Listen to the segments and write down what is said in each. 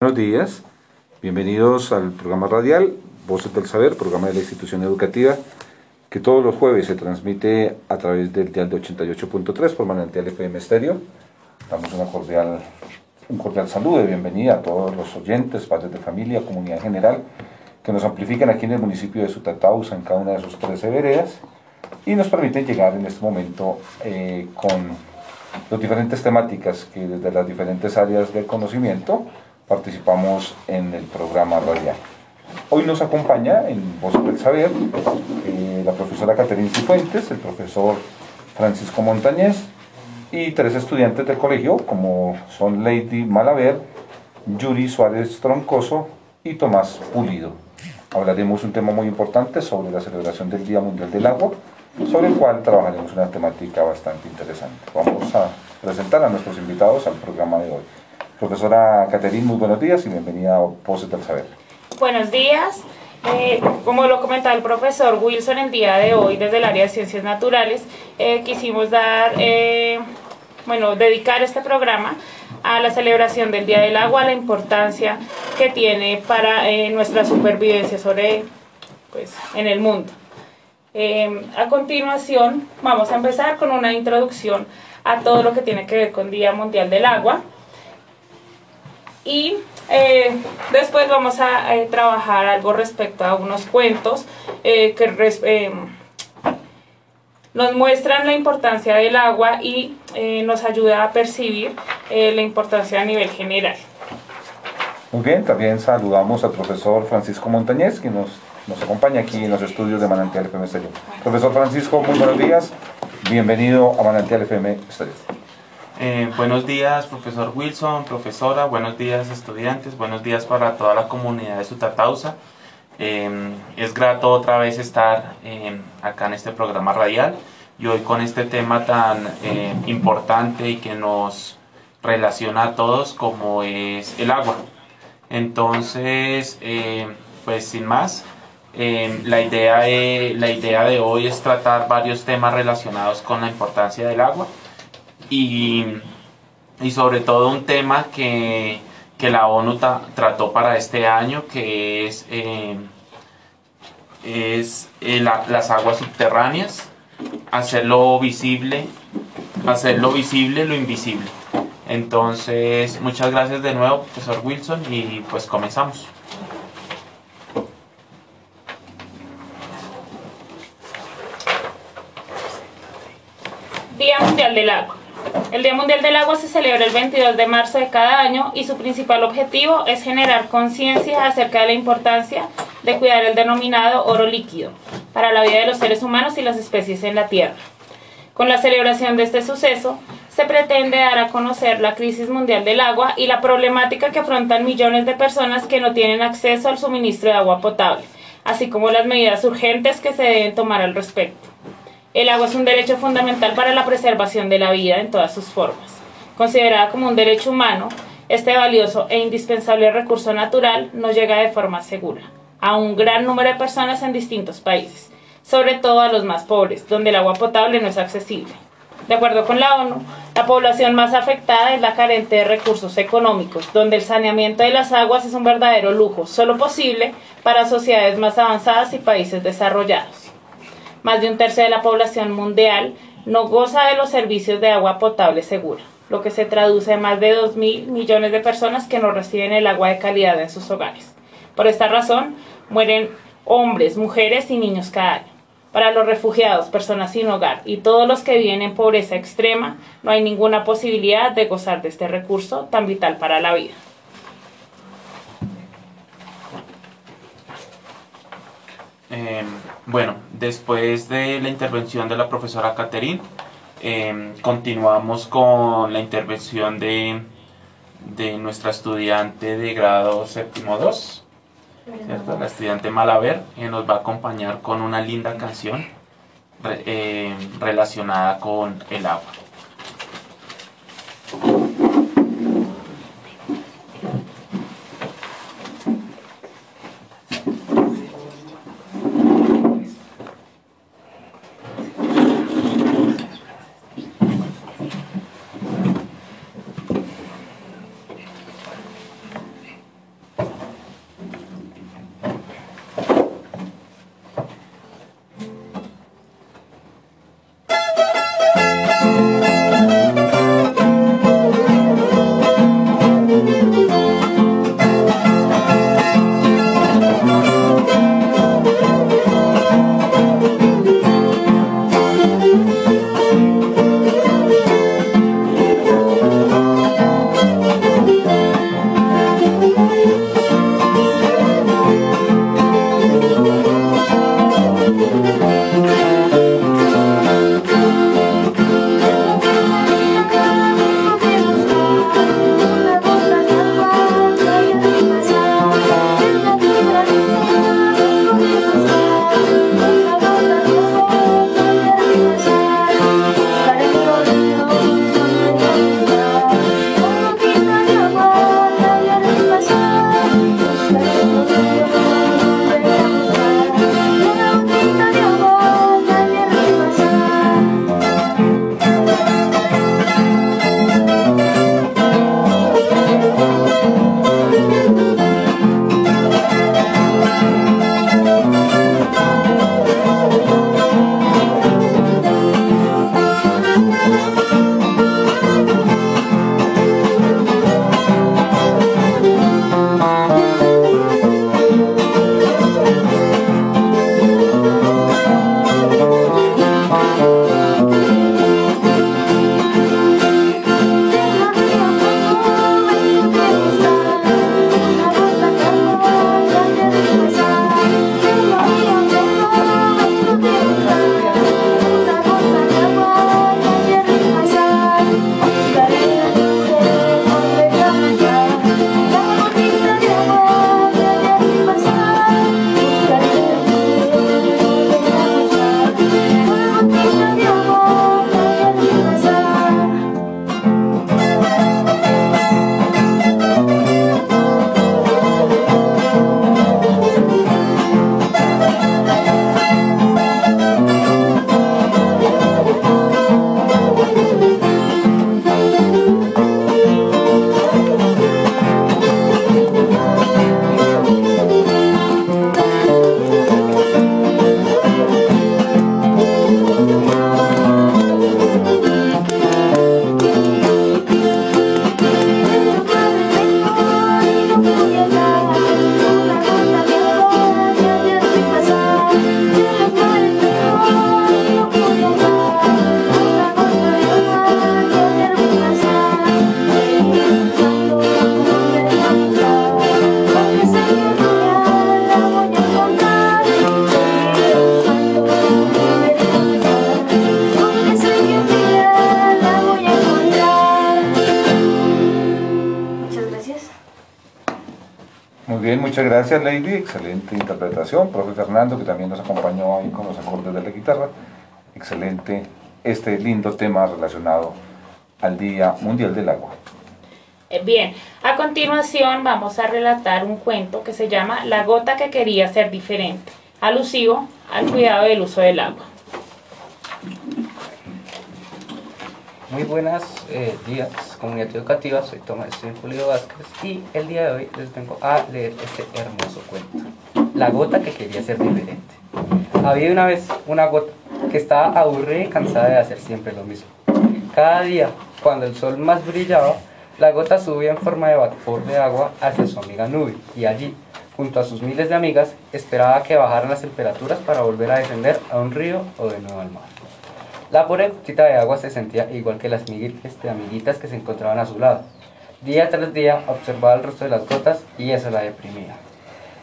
Buenos días, bienvenidos al programa radial Voces del Saber, programa de la institución educativa que todos los jueves se transmite a través del dial de 88.3 por Manantial FM Estéreo. Damos una cordial, un cordial saludo y bienvenida a todos los oyentes, padres de familia, comunidad en general, que nos amplifican aquí en el municipio de Sutatausa, en cada una de sus 13 veredas, y nos permiten llegar en este momento eh, con las diferentes temáticas que desde las diferentes áreas del conocimiento participamos en el programa radial. Hoy nos acompaña en Voz del Saber eh, la profesora Caterina Cifuentes, el profesor Francisco Montañez y tres estudiantes del colegio como son Lady Malaver, Yuri Suárez Troncoso y Tomás Pulido. Hablaremos un tema muy importante sobre la celebración del Día Mundial del Agua, sobre el cual trabajaremos una temática bastante interesante. Vamos a presentar a nuestros invitados al programa de hoy. Profesora Caterín, muy buenos días y bienvenida a Voces del Saber. Buenos días. Eh, como lo comentaba el profesor Wilson el día de hoy desde el área de ciencias naturales, eh, quisimos dar, eh, bueno, dedicar este programa a la celebración del Día del Agua, la importancia que tiene para nuestra supervivencia sobre, pues, en el mundo. a continuación, vamos a empezar con una introducción a todo lo que tiene que ver con Día Mundial del Agua y eh, después vamos a eh, trabajar algo respecto a unos cuentos eh, que nos muestran la importancia del agua y nos ayuda a percibir la importancia a nivel general. Muy bien, también saludamos al profesor Francisco Montañez, que nos, nos acompaña aquí en los estudios de Manantial FM Estéreo. Profesor Francisco, muy buenos días. Bienvenido a Manantial FM Estéreo. Eh, buenos días, profesor Wilson, profesora, buenos días, estudiantes, buenos días para toda la comunidad de Sutatausa. Eh, es grato otra vez estar eh, acá en este programa radial y hoy con este tema tan importante y que nos relaciona a todos como es el agua. Entonces, pues sin más, la, idea de, la idea de hoy es tratar varios temas relacionados con la importancia del agua y, y sobre todo un tema que, que la ONU trató para este año, que es, eh, es eh, las aguas subterráneas, hacerlo visible, hacerlo visible lo invisible. Entonces, muchas gracias de nuevo, profesor Wilson, y pues comenzamos. Día Mundial del Agua. El Día Mundial del Agua se celebra el 22 de marzo de cada año y su principal objetivo es generar conciencia acerca de la importancia de cuidar el denominado oro líquido para la vida de los seres humanos y las especies en la Tierra. Con la celebración de este suceso, se pretende dar a conocer la crisis mundial del agua y la problemática que afrontan millones de personas que no tienen acceso al suministro de agua potable, así como las medidas urgentes que se deben tomar al respecto. El agua es un derecho fundamental para la preservación de la vida en todas sus formas. Considerada como un derecho humano, este valioso e indispensable recurso natural nos llega de forma segura a un gran número de personas en distintos países, sobre todo a los más pobres, donde el agua potable no es accesible. De acuerdo con la ONU, la población más afectada es la carente de recursos económicos, donde el saneamiento de las aguas es un verdadero lujo, solo posible para sociedades más avanzadas y países desarrollados más de un tercio de la población mundial no goza de los servicios de agua potable segura, lo que se traduce en más de 2 mil millones de personas que no reciben el agua de calidad en sus hogares. Por esta razón, mueren hombres, mujeres y niños cada año. Para los refugiados, personas sin hogar y todos los que viven en pobreza extrema, no hay ninguna posibilidad de gozar de este recurso tan vital para la vida. Em, bueno, después de la intervención de la profesora Caterín, em, continuamos con la intervención de, de nuestra estudiante de grado séptimo 2, la estudiante Malaver, que nos va a acompañar con una linda canción em, relacionada con el agua. Muchas gracias Lady, excelente interpretación. Profe Fernando, que también nos acompañó ahí con los acordes de la guitarra, excelente este lindo tema relacionado al Día Mundial del Agua. Eh, bien, a continuación vamos a relatar un cuento que se llama La gota que quería ser diferente, alusivo al cuidado del uso del agua. Muy buenos eh, días, comunidad educativa. Soy Tomás Julio Vázquez y el día de hoy les vengo a leer este hermoso cuento. La gota que quería ser diferente. Había una vez una gota que estaba aburrida y cansada de hacer siempre lo mismo. Cada día, cuando el sol más brillaba, la gota subía en forma de vapor de agua hacia su amiga Nube y allí, junto a sus miles de amigas, esperaba que bajaran las temperaturas para volver a descender a un río o de nuevo al mar. La pobre gotita de agua se sentía igual que las este, amiguitas que se encontraban a su lado. Día tras día observaba el resto de las gotas y eso la deprimía.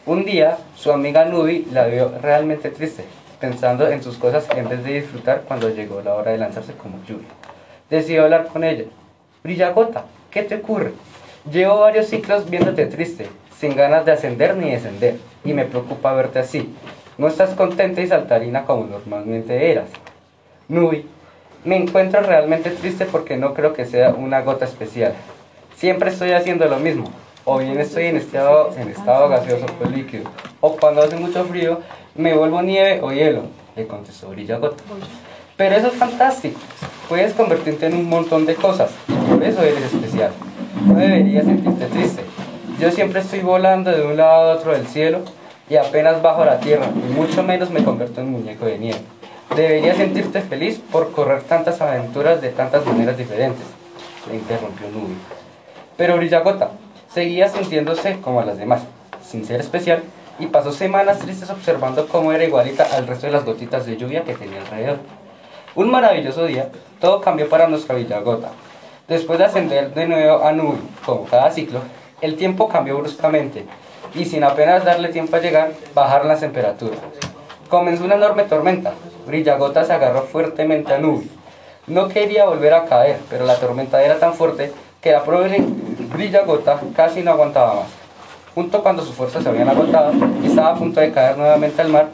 Un día, su amiga Nubi la vio realmente triste, pensando en sus cosas en vez de disfrutar cuando llegó la hora de lanzarse como lluvia. Decidió hablar con ella. Brilla gota, ¿qué te ocurre? Llevo varios ciclos viéndote triste, sin ganas de ascender ni descender, y me preocupa verte así. No estás contenta y saltarina como normalmente eras. Nubi, me encuentro realmente triste porque no creo que sea una gota especial. Siempre estoy haciendo lo mismo. O bien estoy en estado, en estado gaseoso o líquido. O cuando hace mucho frío, me vuelvo nieve o hielo. Le contestó Brilla Gota. Pero eso es fantástico. Puedes convertirte en un montón de cosas. Y por eso eres especial. No deberías sentirte triste. Yo siempre estoy volando de un lado a otro del cielo y apenas bajo la tierra. Y mucho menos me convierto en muñeco de nieve. Deberías sentirte feliz por correr tantas aventuras de tantas maneras diferentes, le interrumpió Nubi. Pero Brillagota seguía sintiéndose como las demás, sin ser especial, y pasó semanas tristes observando cómo era igualita al resto de las gotitas de lluvia que tenía alrededor. Un maravilloso día, todo cambió para nuestra Villagota. Después de ascender de nuevo a Nubi, como cada ciclo, el tiempo cambió bruscamente, y sin apenas darle tiempo a llegar, bajaron las temperaturas. Comenzó una enorme tormenta. Brillagota se agarró fuertemente a Nubi. No quería volver a caer, pero la tormenta era tan fuerte que la pobre Brillagota casi no aguantaba más. Junto cuando sus fuerzas se habían agotado y estaba a punto de caer nuevamente al mar,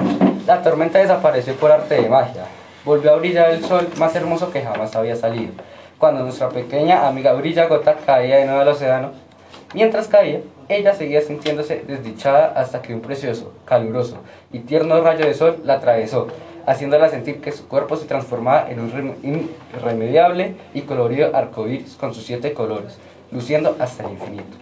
la tormenta desapareció por arte de magia. Volvió a brillar el sol más hermoso que jamás había salido. Cuando nuestra pequeña amiga Brillagota caía de nuevo al océano, mientras caía, ella seguía sintiéndose desdichada hasta que un precioso, caluroso y tierno rayo de sol la atravesó, haciéndola sentir que su cuerpo se transformaba en un irremediable y colorido arcoíris con sus siete colores, luciendo hasta el infinito.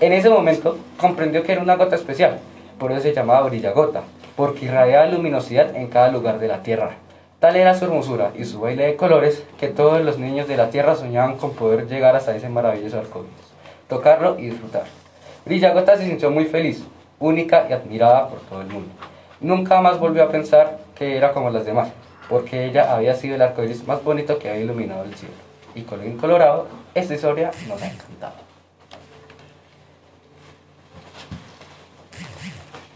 En ese momento comprendió que era una gota especial, por eso se llamaba brillagota, porque irradiaba luminosidad en cada lugar de la tierra. Tal era su hermosura y su baile de colores que todos los niños de la tierra soñaban con poder llegar hasta ese maravilloso arcoíris, tocarlo y disfrutar. Brillagota se sintió muy feliz, única y admirada por todo el mundo. Nunca más volvió a pensar que era como las demás, porque ella había sido el arcoíris más bonito que había iluminado el cielo. Y con colorado, esta historia nos ha encantado.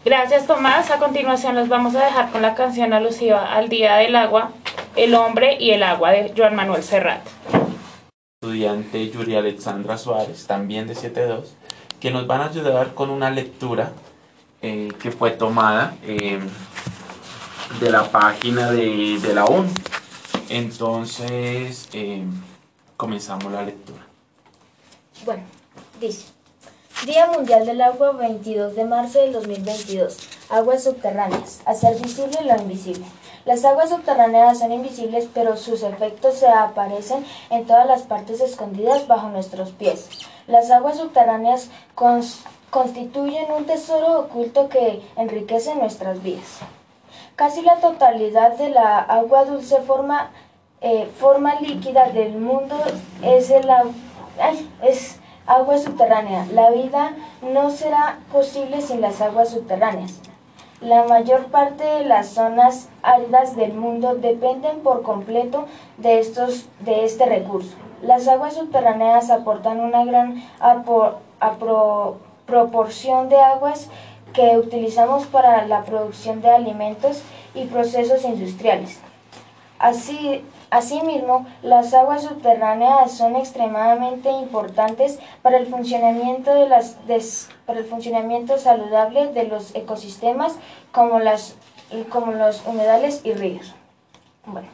Gracias Tomás. A continuación los vamos a dejar con la canción alusiva al Día del Agua, El Hombre y el Agua de Joan Manuel Serrat. Estudiante Yuri Alexandra Suárez, también de 72 que nos van a ayudar con una lectura eh, que fue tomada eh, de la página de, la ONU. Entonces, eh, comenzamos la lectura. Bueno, dice, Día Mundial del Agua 22 de marzo del 2022. Aguas subterráneas. Hacer visible lo invisible. Las aguas subterráneas son invisibles, pero sus efectos se aparecen en todas las partes escondidas bajo nuestros pies. Las aguas subterráneas constituyen un tesoro oculto que enriquece nuestras vidas. Casi la totalidad de la agua dulce forma, eh, forma líquida del mundo es, el, es agua subterránea. La vida no será posible sin las aguas subterráneas. La mayor parte de las zonas áridas del mundo dependen por completo de, estos, de este recurso. Las aguas subterráneas aportan una gran proporción de aguas que utilizamos para la producción de alimentos y procesos industriales. Así, asimismo, las aguas subterráneas son extremadamente importantes para el funcionamiento, de las, para el funcionamiento saludable de los ecosistemas como, las, como los humedales y ríos. Bueno,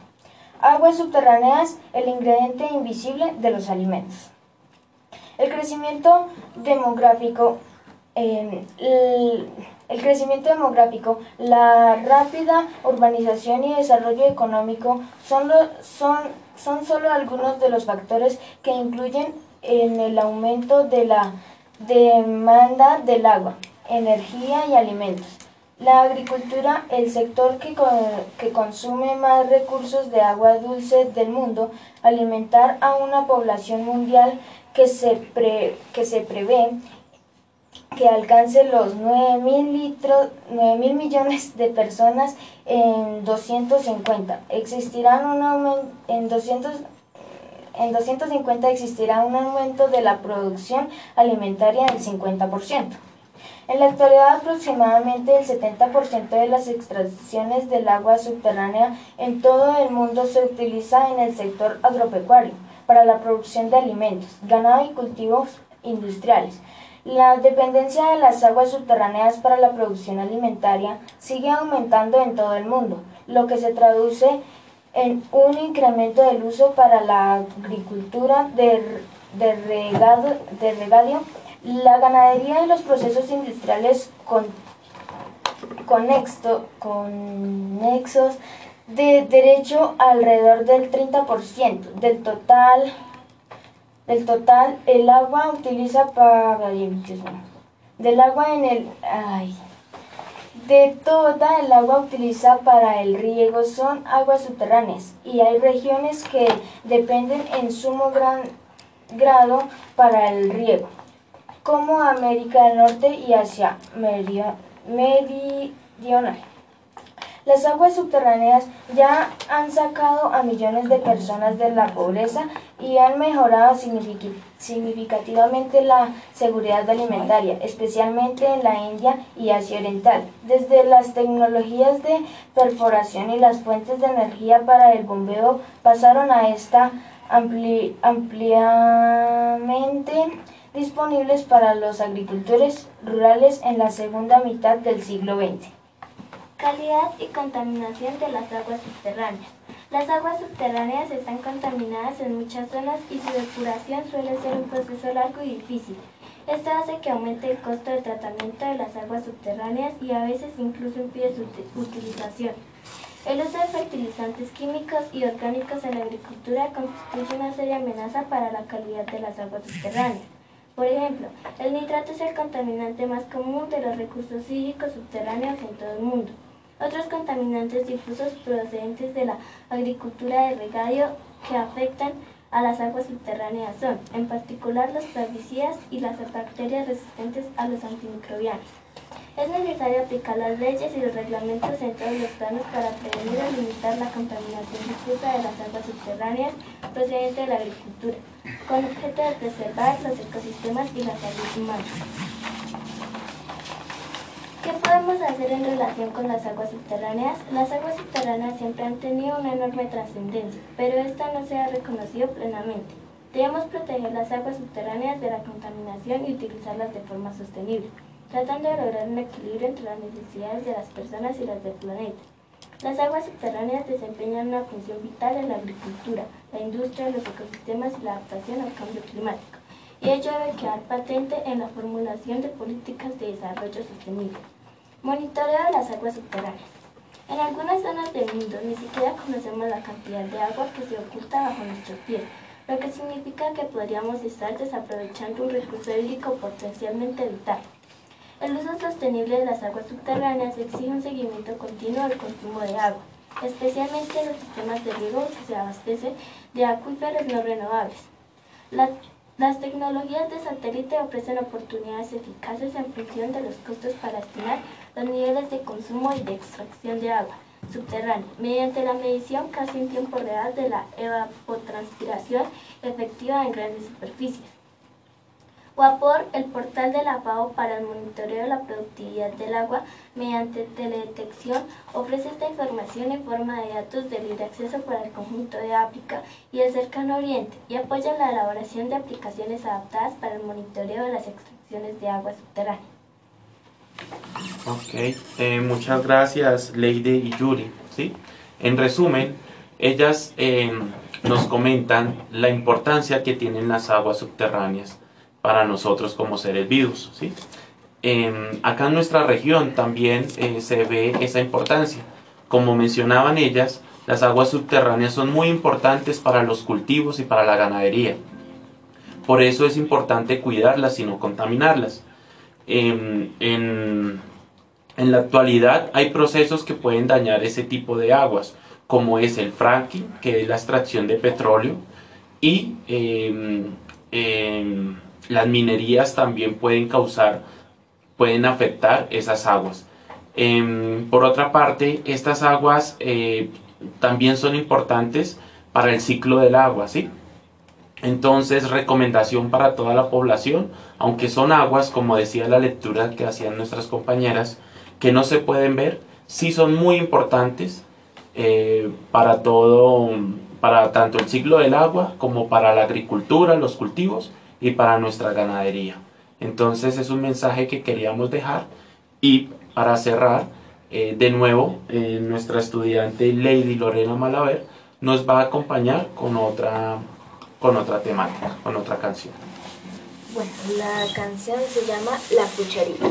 aguas subterráneas, el ingrediente invisible de los alimentos. El crecimiento demográfico el crecimiento demográfico, la rápida urbanización y desarrollo económico son, son, son solo algunos de los factores que incluyen en el aumento de la demanda del agua, energía y alimentos. La agricultura, el sector que, que consume más recursos de agua dulce del mundo, alimentar a una población mundial que se, que se prevé que alcance los 9 mil litros, 9 mil millones de personas en 250. Existirán un en 200 en 250 existirá un aumento de la producción alimentaria del 50%. En la actualidad aproximadamente el 70% de las extracciones del agua subterránea en todo el mundo se utiliza en el sector agropecuario para la producción de alimentos, ganado y cultivos industriales. La dependencia de las aguas subterráneas para la producción alimentaria sigue aumentando en todo el mundo, lo que se traduce en un incremento del uso para la agricultura de, regado, de regadio, la ganadería y los procesos industriales con, conexo, conexos de derecho alrededor del 30% del total del total, el agua utiliza para... Del agua en el... Ay, de toda el agua utiliza para el riego son aguas subterráneas y hay regiones que dependen en sumo gran grado para el riego, como América del Norte y Asia Meridional. Las aguas subterráneas ya han sacado a millones de personas de la pobreza y han mejorado significativamente la seguridad alimentaria, especialmente en la India y Asia Oriental. Desde las tecnologías de perforación y las fuentes de energía para el bombeo pasaron a estar ampliamente disponibles para los agricultores rurales en la segunda mitad del siglo XX. Calidad y contaminación de las aguas subterráneas. Las aguas subterráneas están contaminadas en muchas zonas y su depuración suele ser un proceso largo y difícil. Esto hace que aumente el costo de tratamiento de las aguas subterráneas y a veces incluso impide su utilización. El uso de fertilizantes químicos y orgánicos en la agricultura constituye una seria amenaza para la calidad de las aguas subterráneas. Por ejemplo, el nitrato es el contaminante más común de los recursos hídricos subterráneos en todo el mundo. Otros contaminantes difusos procedentes de la agricultura de regadío que afectan a las aguas subterráneas son, en particular, los plaguicidas y las bacterias resistentes a los antimicrobianos. Es necesario aplicar las leyes y los reglamentos en todos los planos para prevenir o limitar la contaminación difusa de las aguas subterráneas procedente de la agricultura, con objeto de preservar los ecosistemas y la salud humana. ¿Qué podemos hacer en relación con las aguas subterráneas? Las aguas subterráneas siempre han tenido una enorme trascendencia, pero esta no se ha reconocido plenamente. Debemos proteger las aguas subterráneas de la contaminación y utilizarlas de forma sostenible, tratando de lograr un equilibrio entre las necesidades de las personas y las del planeta. Las aguas subterráneas desempeñan una función vital en la agricultura, la industria, los ecosistemas y la adaptación al cambio climático, y ello debe quedar patente en la formulación de políticas de desarrollo sostenible. Monitoreo de las aguas subterráneas. En algunas zonas del mundo ni siquiera conocemos la cantidad de agua que se oculta bajo nuestros pies, lo que significa que podríamos estar desaprovechando un recurso hídrico potencialmente vital. El uso sostenible de las aguas subterráneas exige un seguimiento continuo del consumo de agua, especialmente en los sistemas de riego que se abastecen de acuíferos no renovables. Las tecnologías de satélite ofrecen oportunidades eficaces en función de los costos para estimar los niveles de consumo y de extracción de agua subterránea mediante la medición casi en tiempo real de la evapotranspiración efectiva en grandes superficies. Vapor, el portal de la FAO para el monitoreo de la productividad del agua mediante teledetección, ofrece esta información en forma de datos de libre acceso para el conjunto de África y el cercano oriente y apoya la elaboración de aplicaciones adaptadas para el monitoreo de las extracciones de agua subterránea. Ok, eh, muchas gracias Lady y Yuri. ¿sí? En resumen, ellas eh, nos comentan la importancia que tienen las aguas subterráneas para nosotros como seres vivos. ¿sí? Em, acá en nuestra región también eh, se ve esa importancia. Como mencionaban ellas, las aguas subterráneas son muy importantes para los cultivos y para la ganadería. Por eso es importante cuidarlas y no contaminarlas. Em, en, en la actualidad hay procesos que pueden dañar ese tipo de aguas, como es el fracking, que es la extracción de petróleo, y em, em, las minerías también pueden causar, pueden afectar esas aguas. por otra parte, estas aguas eh, también son importantes para el ciclo del agua, ¿sí? Entonces, recomendación para toda la población, aunque son aguas, como decía la lectura que hacían nuestras compañeras, que no se pueden ver, sí son muy importantes eh, para todo, para tanto el ciclo del agua como para la agricultura, los cultivos y para nuestra ganadería. Entonces es un mensaje que queríamos dejar y para cerrar, eh, de nuevo, eh, nuestra estudiante Lady Lorena Malaver nos va a acompañar con otra con otra temática, con otra canción. Bueno, la canción se llama La Cucharita.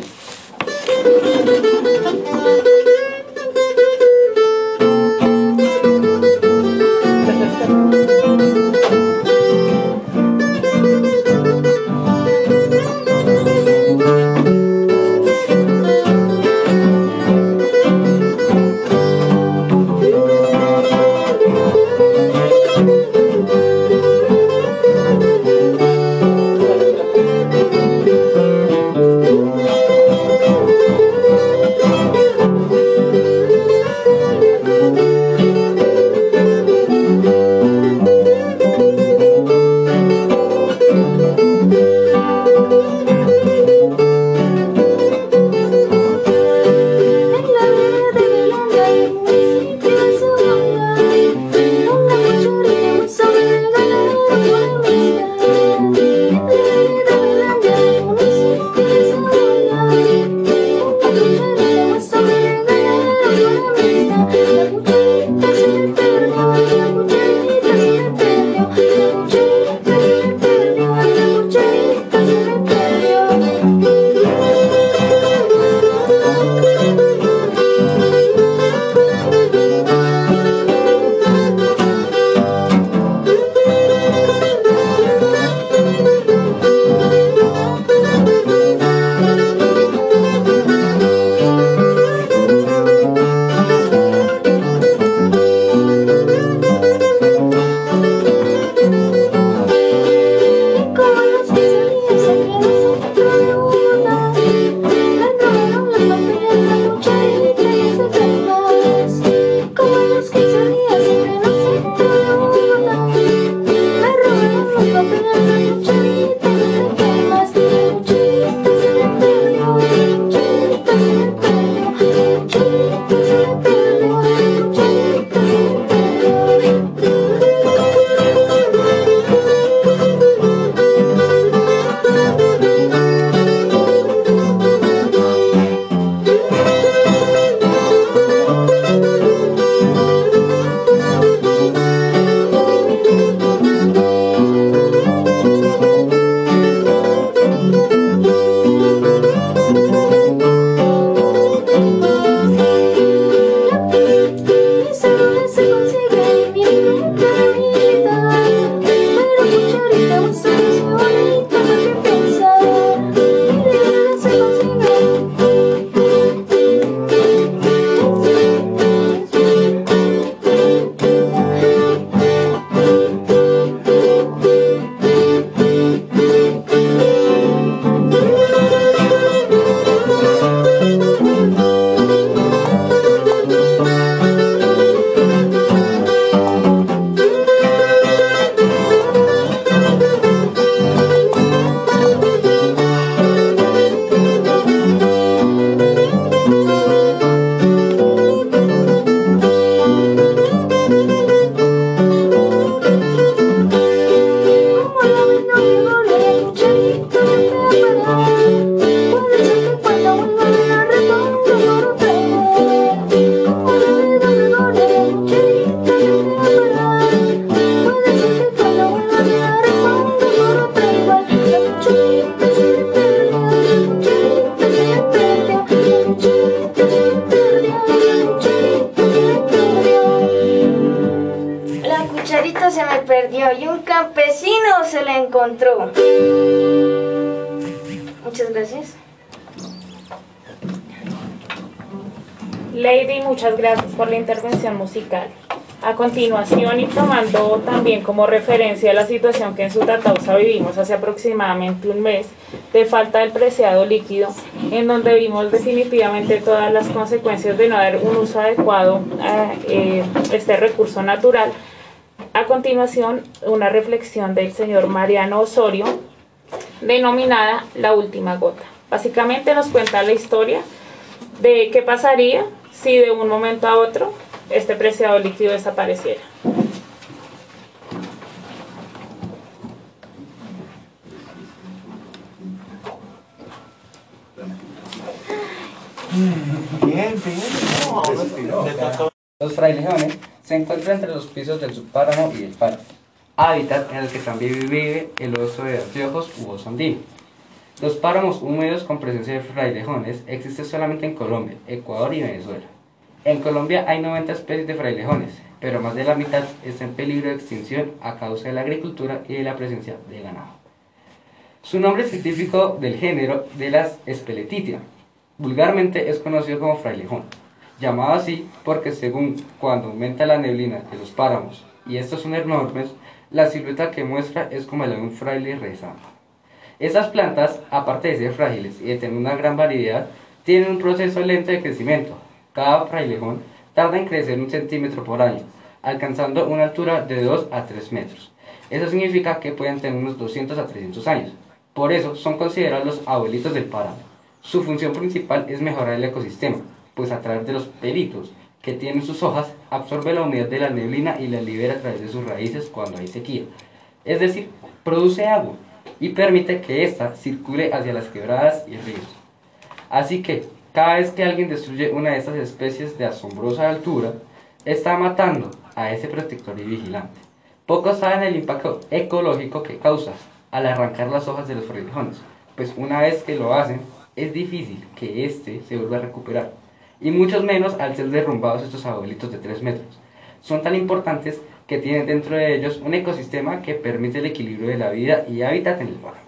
Muchas gracias. Lady, muchas gracias por la intervención musical. A continuación, y tomando también como referencia la situación que en Sutatausa vivimos hace aproximadamente un mes, de falta del preciado líquido, en donde vimos definitivamente todas las consecuencias de no dar un uso adecuado a eh, este recurso natural, a continuación, una reflexión del señor Mariano Osorio, denominada La Última Gota. Básicamente nos cuenta la historia de qué pasaría si de un momento a otro este preciado líquido desapareciera. Bien, bien. Los frailejones se encuentran entre los pisos del subpáramo y el páramo, hábitat en el que también vive el oso de anteojos u oso andino. Los páramos húmedos con presencia de frailejones existen solamente en Colombia, Ecuador y Venezuela. En Colombia hay 90 especies de frailejones, pero más de la mitad está en peligro de extinción a causa de la agricultura y de la presencia de ganado. Su nombre científico del género de las Speletitia. Vulgarmente es conocido como frailejón, llamado así porque según cuando aumenta la neblina de los páramos, y estos son enormes, la silueta que muestra es como la de un fraile rezando. Estas plantas, aparte de ser frágiles y de tener una gran variedad, tienen un proceso lento de crecimiento, cada frailejón tarda en crecer un centímetro por año, alcanzando una altura de 2 a 3 metros. Eso significa que pueden tener unos 200 a 300 años. Por eso son considerados los abuelitos del páramo. Su función principal es mejorar el ecosistema, pues a través de los pelitos que tienen sus hojas absorbe la humedad de la neblina y la libera a través de sus raíces cuando hay sequía. Es decir, produce agua y permite que ésta circule hacia las quebradas y ríos. Así que cada vez que alguien destruye una de estas especies de asombrosa altura, está matando a ese protector y vigilante. Pocos saben el impacto ecológico que causa al arrancar las hojas de los frailejones, pues una vez que lo hacen, es difícil que éste se vuelva a recuperar, y muchos menos al ser derrumbados estos abuelitos de 3 metros. Son tan importantes que tienen dentro de ellos un ecosistema que permite el equilibrio de la vida y hábitat en el páramo.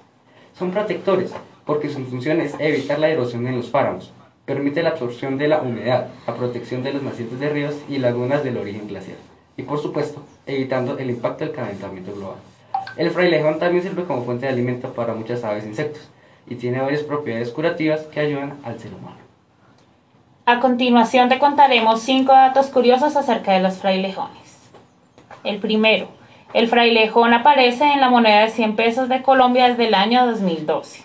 Son protectores, porque su función es evitar la erosión en los páramos, permite la absorción de la humedad, la protección de los nacientes de ríos y lagunas del origen glacial, y por supuesto, evitando el impacto del calentamiento global. El frailejón también sirve como fuente de alimento para muchas aves e insectos, y tiene varias propiedades curativas que ayudan al ser humano. A continuación te contaremos cinco datos curiosos acerca de los frailejones. El primero, el frailejón aparece en la moneda de 100 pesos de Colombia desde el año 2012.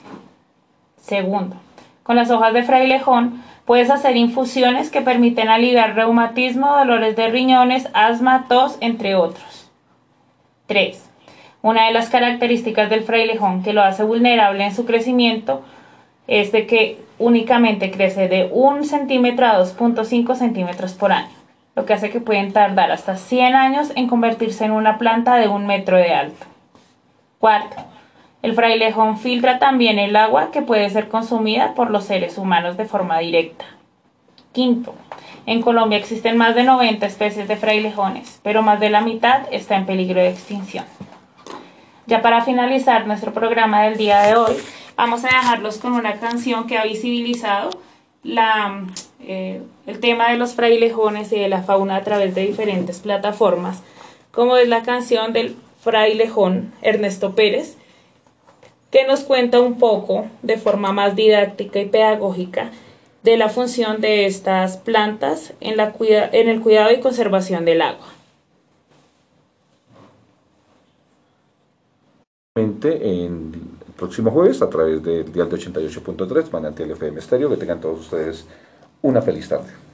Segundo, con las hojas de frailejón puedes hacer infusiones que permiten aliviar reumatismo, dolores de riñones, asma, tos, entre otros. 3. Una de las características del frailejón que lo hace vulnerable en su crecimiento es de que únicamente crece de 1 centímetro a 2.5 centímetros por año, lo que hace que pueden tardar hasta 100 años en convertirse en una planta de un metro de alto. Cuarto, el frailejón filtra también el agua que puede ser consumida por los seres humanos de forma directa. Quinto, en Colombia existen más de 90 especies de frailejones, pero más de la mitad está en peligro de extinción. Ya para finalizar nuestro programa del día de hoy, vamos a dejarlos con una canción que ha visibilizado la, eh, el tema de los frailejones y de la fauna a través de diferentes plataformas, como es la canción del frailejón Ernesto Pérez, que nos cuenta un poco de forma más didáctica y pedagógica de la función de estas plantas en, la en el cuidado y conservación del agua. Próximo jueves a través del dial de 88.3 Manantial FM Estéreo. Que tengan todos ustedes una feliz tarde.